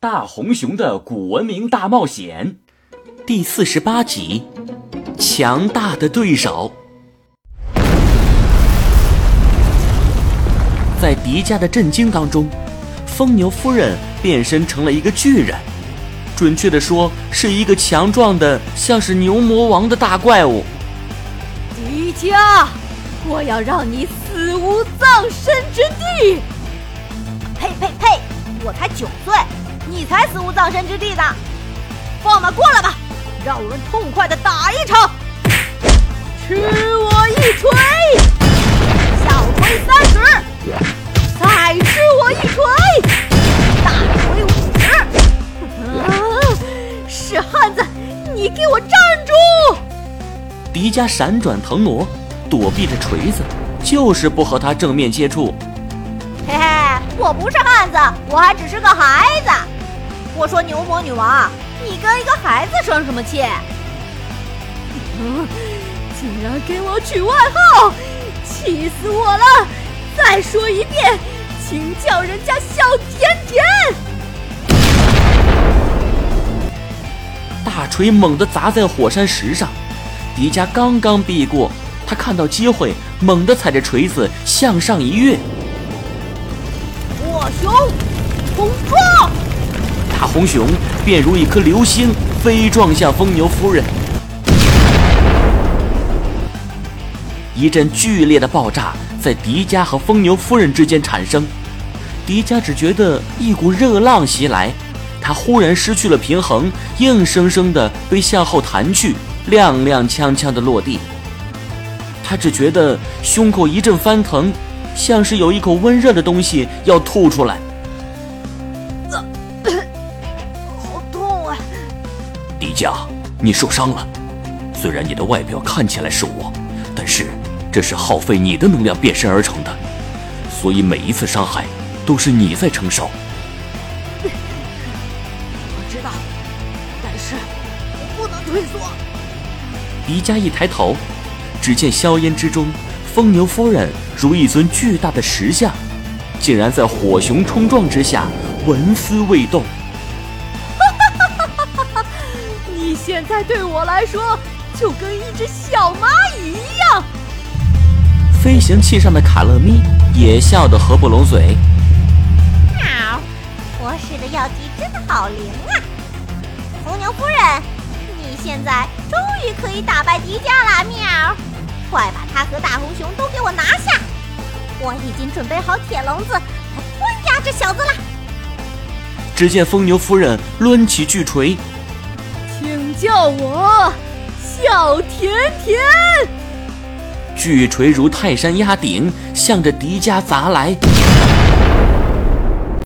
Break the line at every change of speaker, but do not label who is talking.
大红熊的古文明大冒险
第四十八集：强大的对手。在迪迦的震惊当中，疯牛夫人变身成了一个巨人，准确的说，是一个强壮的像是牛魔王的大怪物。
迪迦，我要让你死无葬身之地！
呸呸呸！我才九岁，你才死无葬身之地呢！放马过来吧，让我们痛快的打一场！
吃我一锤！
小锤三十，
再吃我一锤！
大锤五
十！啊！是汉子，你给我站住！
迪迦闪转腾挪，躲避着锤子，就是不和他正面接触。
嘿嘿，我不是汉子，我还只是个孩子。我说牛魔女王，你跟一个孩子生什么气？
嗯，竟然给我取外号，气死我了！再说一遍，请叫人家小甜甜。
大锤猛地砸在火山石上，迪迦刚刚避过，他看到机会，猛地踩着锤子向上一跃。
火熊冲撞！
大红熊便如一颗流星飞撞向疯牛夫人，一阵剧烈的爆炸在迪迦和疯牛夫人之间产生。迪迦只觉得一股热浪袭来，他忽然失去了平衡，硬生生的被向后弹去，踉踉跄跄的落地。他只觉得胸口一阵翻腾。像是有一口温热的东西要吐出来，迪迦，你受伤了。虽然你的外表看起来是我，但是这是耗费你的能量变身而成的，所以每一次伤害都是你在承受。
我知道，但是我不能退缩。
迪迦一抬头，只见硝烟之中。疯牛夫人如一尊巨大的石像，竟然在火熊冲撞之下纹丝未动。
你现在对我来说就跟一只小蚂蚁一样。
飞行器上的卡乐咪也笑得合不拢嘴。
喵，博士的药剂真的好灵啊！疯牛夫人，你现在终于可以打败迪迦了，喵！快把他和大红熊都给我拿下！我已经准备好铁笼子来关押这小子了。
只见疯牛夫人抡起巨锤，
请叫我小甜甜。
巨锤如泰山压顶，向着迪迦砸来。